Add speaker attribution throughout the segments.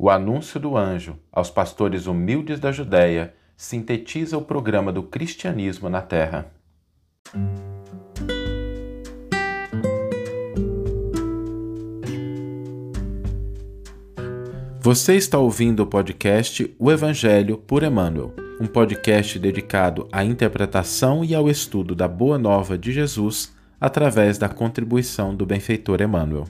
Speaker 1: O anúncio do anjo aos pastores humildes da Judéia sintetiza o programa do cristianismo na Terra. Você está ouvindo o podcast O Evangelho por Emmanuel, um podcast dedicado à interpretação e ao estudo da Boa Nova de Jesus através da contribuição do benfeitor Emmanuel.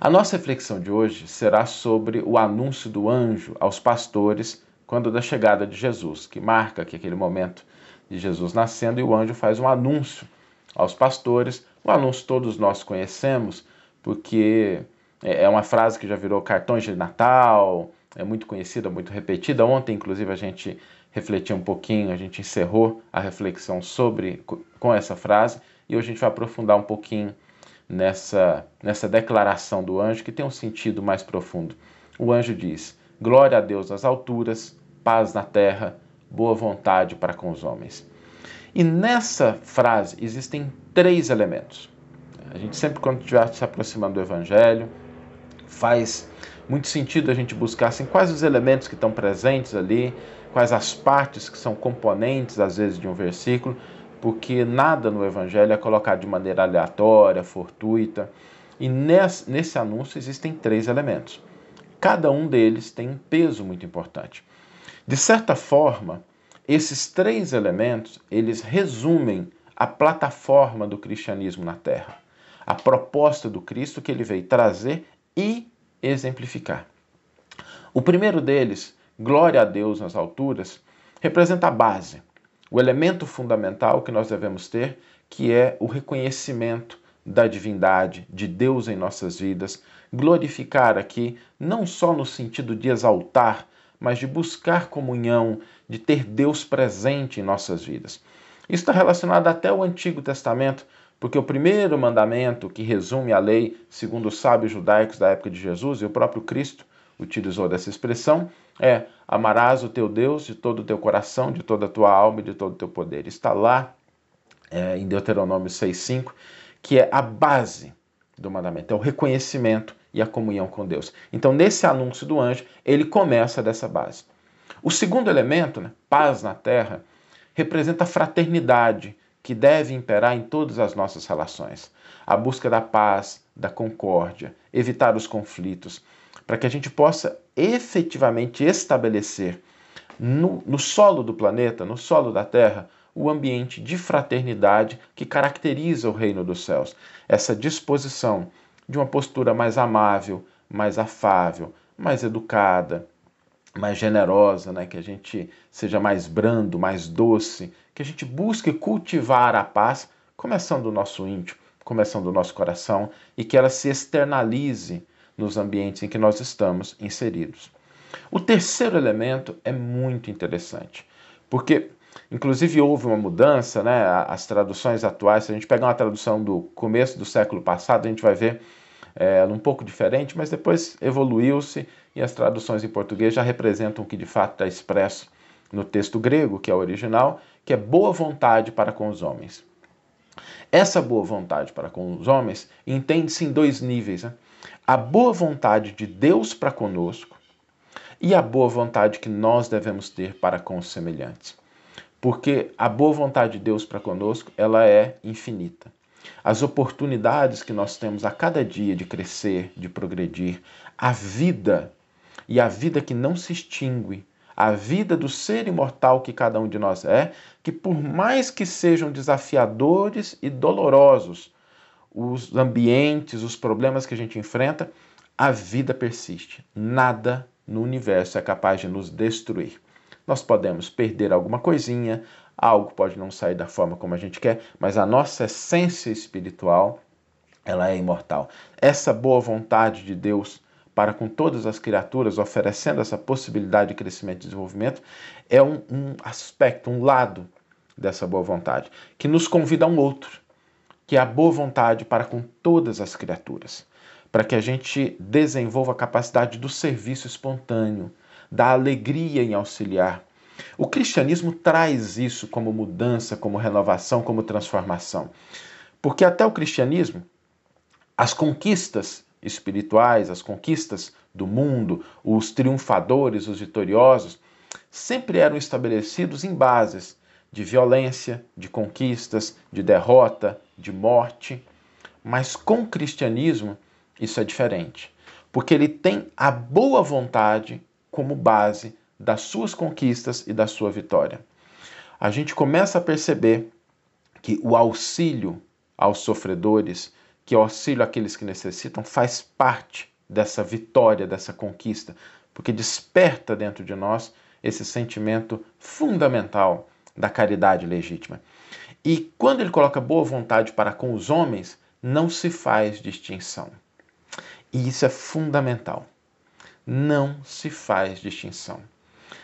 Speaker 1: A nossa reflexão de hoje será sobre o anúncio do anjo aos pastores quando da chegada de Jesus, que marca que aquele momento de Jesus nascendo e o anjo faz um anúncio aos pastores. O anúncio todos nós conhecemos, porque é, é uma frase que já virou cartões de Natal, é muito conhecida, muito repetida. Ontem, inclusive, a gente refletiu um pouquinho, a gente encerrou a reflexão sobre com essa frase e hoje a gente vai aprofundar um pouquinho nessa, nessa declaração do anjo que tem um sentido mais profundo. O anjo diz: Glória a Deus nas alturas, paz na terra, boa vontade para com os homens. E nessa frase existem três elementos. A gente sempre, quando estiver se aproximando do Evangelho, faz muito sentido a gente buscar assim, quais os elementos que estão presentes ali, quais as partes que são componentes, às vezes, de um versículo, porque nada no Evangelho é colocado de maneira aleatória, fortuita. E nesse, nesse anúncio existem três elementos. Cada um deles tem um peso muito importante. De certa forma, esses três elementos, eles resumem a plataforma do cristianismo na Terra, a proposta do Cristo que ele veio trazer e exemplificar. O primeiro deles, glória a Deus nas alturas, representa a base, o elemento fundamental que nós devemos ter, que é o reconhecimento da divindade de Deus em nossas vidas, glorificar aqui não só no sentido de exaltar, mas de buscar comunhão, de ter Deus presente em nossas vidas. Isso está relacionado até ao Antigo Testamento, porque o primeiro mandamento que resume a lei, segundo os sábios judaicos da época de Jesus, e o próprio Cristo utilizou dessa expressão, é amarás o teu Deus de todo o teu coração, de toda a tua alma e de todo o teu poder. Está lá é, em Deuteronômio 6,5, que é a base do mandamento, é o reconhecimento e a comunhão com Deus. Então, nesse anúncio do anjo, ele começa dessa base. O segundo elemento, né, paz na terra, representa a fraternidade que deve imperar em todas as nossas relações. A busca da paz, da concórdia, evitar os conflitos, para que a gente possa efetivamente estabelecer no, no solo do planeta, no solo da Terra, o ambiente de fraternidade que caracteriza o reino dos céus. Essa disposição de uma postura mais amável, mais afável, mais educada, mais generosa, né? que a gente seja mais brando, mais doce, que a gente busque cultivar a paz, começando do nosso íntimo, começando do nosso coração, e que ela se externalize nos ambientes em que nós estamos inseridos. O terceiro elemento é muito interessante, porque inclusive houve uma mudança, né? As traduções atuais, se a gente pegar uma tradução do começo do século passado, a gente vai ver é, um pouco diferente, mas depois evoluiu-se e as traduções em português já representam o que de fato está expresso no texto grego, que é o original, que é boa vontade para com os homens. Essa boa vontade para com os homens entende-se em dois níveis. Né? A boa vontade de Deus para conosco e a boa vontade que nós devemos ter para com os semelhantes. Porque a boa vontade de Deus para conosco, ela é infinita. As oportunidades que nós temos a cada dia de crescer, de progredir, a vida e a vida que não se extingue, a vida do ser imortal que cada um de nós é, que por mais que sejam desafiadores e dolorosos, os ambientes, os problemas que a gente enfrenta, a vida persiste. Nada no universo é capaz de nos destruir. Nós podemos perder alguma coisinha, algo pode não sair da forma como a gente quer, mas a nossa essência espiritual, ela é imortal. Essa boa vontade de Deus para com todas as criaturas, oferecendo essa possibilidade de crescimento e desenvolvimento, é um, um aspecto, um lado dessa boa vontade, que nos convida a um outro, que é a boa vontade para com todas as criaturas, para que a gente desenvolva a capacidade do serviço espontâneo, da alegria em auxiliar. O cristianismo traz isso como mudança, como renovação, como transformação. Porque até o cristianismo As conquistas espirituais, as conquistas do mundo, os triunfadores, os vitoriosos, sempre eram estabelecidos em bases de violência, de conquistas, de derrota, de morte. Mas com o cristianismo, isso é diferente, porque ele tem a boa vontade como base das suas conquistas e da sua vitória. A gente começa a perceber que o auxílio aos sofredores, que o auxílio àqueles que necessitam, faz parte dessa vitória, dessa conquista, porque desperta dentro de nós esse sentimento fundamental da caridade legítima. E quando ele coloca boa vontade para com os homens, não se faz distinção. E isso é fundamental. Não se faz distinção.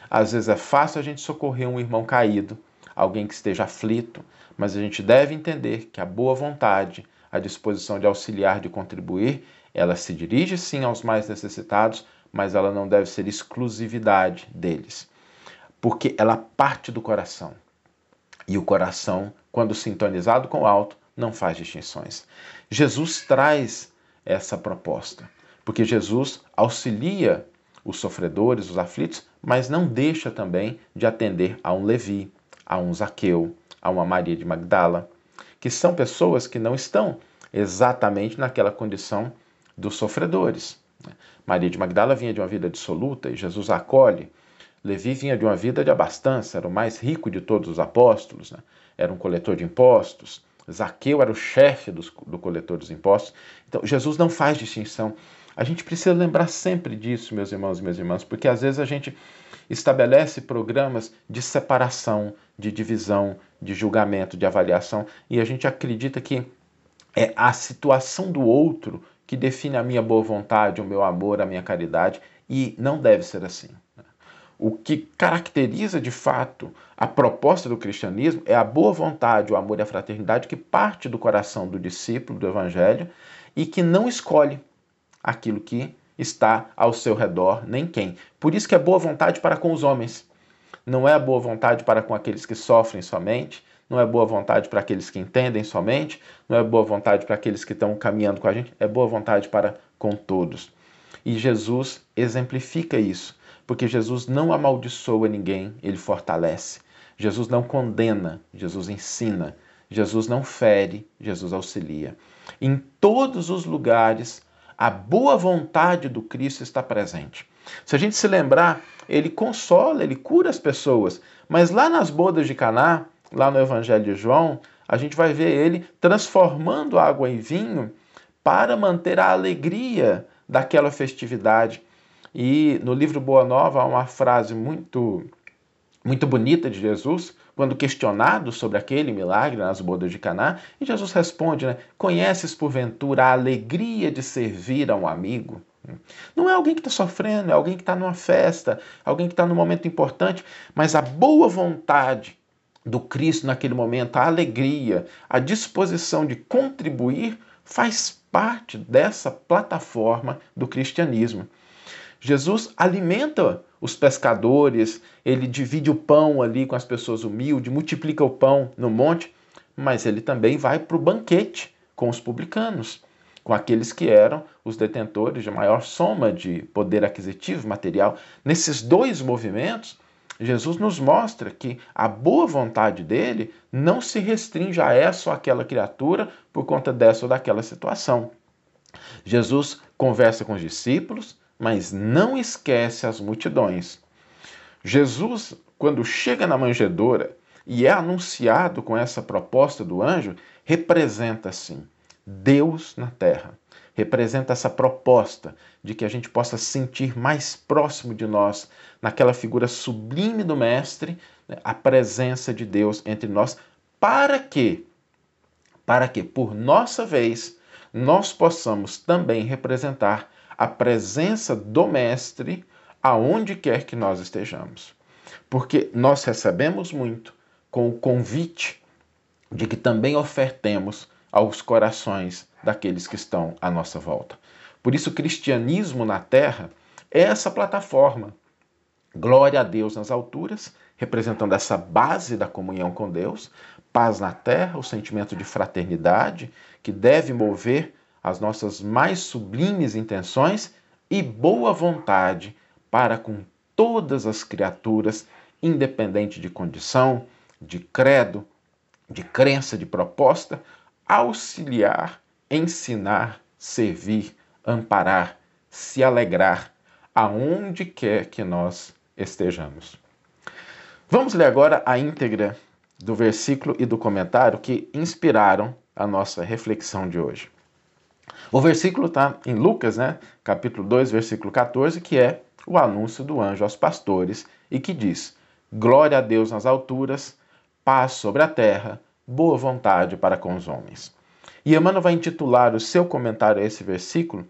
Speaker 1: Às vezes é fácil a gente socorrer um irmão caído, alguém que esteja aflito, mas a gente deve entender que a boa vontade, a disposição de auxiliar, de contribuir, ela se dirige sim aos mais necessitados, mas ela não deve ser exclusividade deles, porque ela parte do coração. E o coração, quando sintonizado com o alto, não faz distinções. Jesus traz essa proposta, porque Jesus auxilia os sofredores, os aflitos, mas não deixa também de atender a um Levi, a um Zaqueu, a uma Maria de Magdala, que são pessoas que não estão exatamente naquela condição dos sofredores. Maria de Magdala vinha de uma vida dissoluta e Jesus a acolhe. Levi vinha de uma vida de abastança, era o mais rico de todos os apóstolos, né? era um coletor de impostos. Zaqueu era o chefe dos, do coletor dos impostos. Então, Jesus não faz distinção. A gente precisa lembrar sempre disso, meus irmãos e minhas irmãs, porque às vezes a gente estabelece programas de separação, de divisão, de julgamento, de avaliação, e a gente acredita que é a situação do outro que define a minha boa vontade, o meu amor, a minha caridade, e não deve ser assim. O que caracteriza de fato a proposta do cristianismo é a boa vontade, o amor e a fraternidade que parte do coração do discípulo do evangelho e que não escolhe aquilo que está ao seu redor, nem quem. Por isso que é boa vontade para com os homens. Não é boa vontade para com aqueles que sofrem somente, não é boa vontade para aqueles que entendem somente, não é boa vontade para aqueles que estão caminhando com a gente, é boa vontade para com todos. E Jesus exemplifica isso, porque Jesus não amaldiçoa ninguém, ele fortalece. Jesus não condena, Jesus ensina. Jesus não fere, Jesus auxilia. Em todos os lugares, a boa vontade do Cristo está presente. Se a gente se lembrar, ele consola, ele cura as pessoas, mas lá nas bodas de Caná, lá no Evangelho de João, a gente vai ver ele transformando água em vinho para manter a alegria daquela festividade. E no livro Boa Nova há uma frase muito muito bonita de Jesus, quando questionado sobre aquele milagre nas bodas de Caná, e Jesus responde, né? Conheces porventura a alegria de servir a um amigo? Não é alguém que está sofrendo, é alguém que está numa festa, alguém que está num momento importante, mas a boa vontade do Cristo naquele momento, a alegria, a disposição de contribuir, faz parte dessa plataforma do cristianismo. Jesus alimenta os pescadores, ele divide o pão ali com as pessoas humildes, multiplica o pão no monte, mas ele também vai para o banquete com os publicanos, com aqueles que eram os detentores de maior soma de poder aquisitivo material. Nesses dois movimentos, Jesus nos mostra que a boa vontade dele não se restringe a essa ou aquela criatura por conta dessa ou daquela situação. Jesus conversa com os discípulos, mas não esquece as multidões. Jesus, quando chega na manjedoura e é anunciado com essa proposta do anjo, representa sim Deus na terra. Representa essa proposta de que a gente possa sentir mais próximo de nós, naquela figura sublime do Mestre, né, a presença de Deus entre nós, para que, para que, por nossa vez, nós possamos também representar a presença do Mestre aonde quer que nós estejamos. Porque nós recebemos muito com o convite de que também ofertemos aos corações daqueles que estão à nossa volta. Por isso, o cristianismo na terra é essa plataforma. Glória a Deus nas alturas, representando essa base da comunhão com Deus, paz na terra, o sentimento de fraternidade que deve mover as nossas mais sublimes intenções e boa vontade para com todas as criaturas, independente de condição, de credo, de crença, de proposta, auxiliar, ensinar, servir, amparar, se alegrar, aonde quer que nós estejamos. Vamos ler agora a íntegra do versículo e do comentário que inspiraram a nossa reflexão de hoje. O versículo está em Lucas, né, capítulo 2, versículo 14, que é o anúncio do anjo aos pastores e que diz: Glória a Deus nas alturas, paz sobre a terra, boa vontade para com os homens. E Emmanuel vai intitular o seu comentário a esse versículo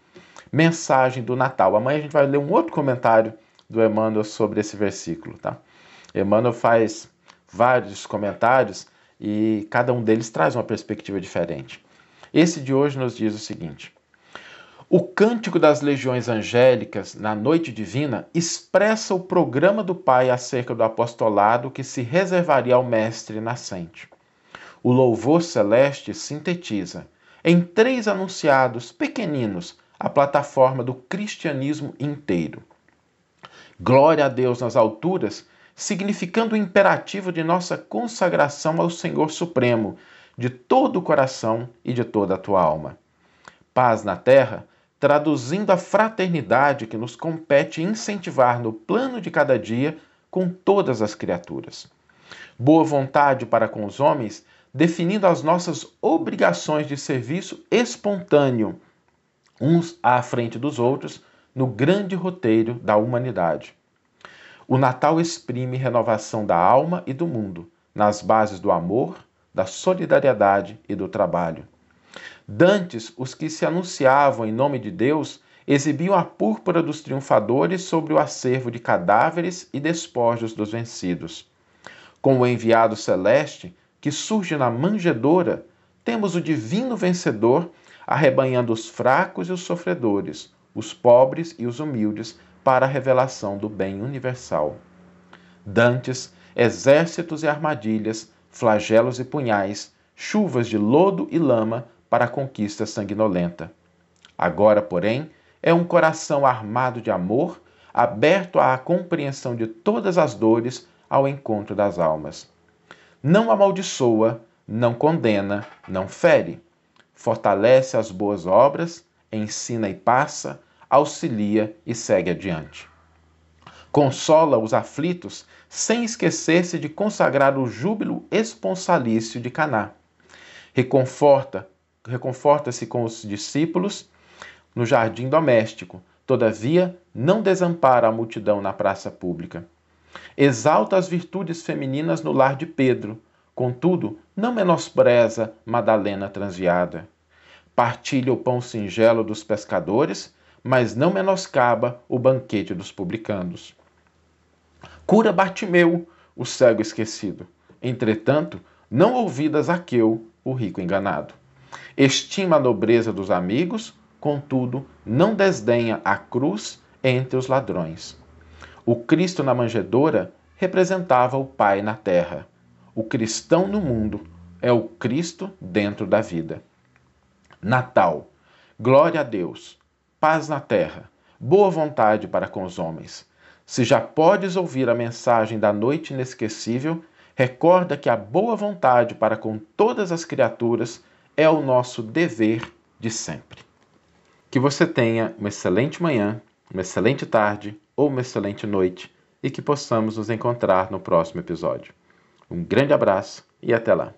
Speaker 1: Mensagem do Natal. Amanhã a gente vai ler um outro comentário do Emmanuel sobre esse versículo, tá? Emmanuel faz vários comentários e cada um deles traz uma perspectiva diferente. Esse de hoje nos diz o seguinte: O cântico das legiões angélicas na noite divina expressa o programa do Pai acerca do apostolado que se reservaria ao Mestre nascente. O louvor celeste sintetiza, em três anunciados pequeninos, a plataforma do cristianismo inteiro. Glória a Deus nas alturas, significando o imperativo de nossa consagração ao Senhor Supremo, de todo o coração e de toda a tua alma. Paz na terra, traduzindo a fraternidade que nos compete incentivar no plano de cada dia com todas as criaturas. Boa vontade para com os homens, definindo as nossas obrigações de serviço espontâneo, uns à frente dos outros, no grande roteiro da humanidade. O Natal exprime renovação da alma e do mundo, nas bases do amor, da solidariedade e do trabalho. Dantes, os que se anunciavam em nome de Deus exibiam a púrpura dos triunfadores sobre o acervo de cadáveres e despojos dos vencidos. Com o enviado celeste, que surge na manjedoura, temos o divino vencedor arrebanhando os fracos e os sofredores, os pobres e os humildes, para a revelação do bem universal. Dantes, exércitos e armadilhas, flagelos e punhais, chuvas de lodo e lama para a conquista sanguinolenta. Agora, porém, é um coração armado de amor, aberto à compreensão de todas as dores ao encontro das almas. Não amaldiçoa, não condena, não fere. Fortalece as boas obras, ensina e passa, auxilia e segue adiante. Consola os aflitos sem esquecer-se de consagrar o júbilo esponsalício de Caná. Reconforta, reconforta-se com os discípulos no jardim doméstico, todavia não desampara a multidão na praça pública. Exalta as virtudes femininas no lar de Pedro, contudo, não menospreza Madalena transviada. Partilha o pão singelo dos pescadores, mas não menoscaba o banquete dos publicanos. Cura Bartimeu, o cego esquecido. Entretanto, não ouvidas Zaqueu, o rico enganado. Estima a nobreza dos amigos, contudo, não desdenha a cruz entre os ladrões. O Cristo na manjedoura representava o Pai na terra. O cristão no mundo é o Cristo dentro da vida. Natal. Glória a Deus paz na terra, boa vontade para com os homens. Se já podes ouvir a mensagem da noite inesquecível, recorda que a boa vontade para com todas as criaturas é o nosso dever de sempre. Que você tenha uma excelente manhã, uma excelente tarde ou uma excelente noite e que possamos nos encontrar no próximo episódio. Um grande abraço e até lá!